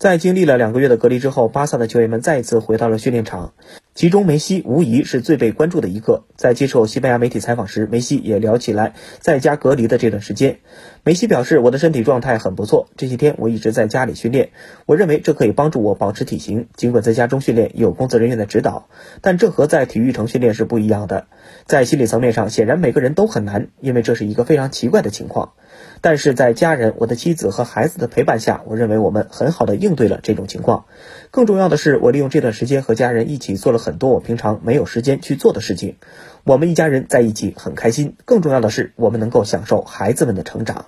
在经历了两个月的隔离之后，巴萨的球员们再一次回到了训练场，其中梅西无疑是最被关注的一个。在接受西班牙媒体采访时，梅西也聊起来在家隔离的这段时间。梅西表示：“我的身体状态很不错，这些天我一直在家里训练，我认为这可以帮助我保持体型。尽管在家中训练有工作人员的指导，但这和在体育城训练是不一样的。在心理层面上，显然每个人都很难，因为这是一个非常奇怪的情况。但是在家人、我的妻子和孩子的陪伴下，我认为我们很好的应。”对了这种情况，更重要的是，我利用这段时间和家人一起做了很多我平常没有时间去做的事情。我们一家人在一起很开心，更重要的是，我们能够享受孩子们的成长。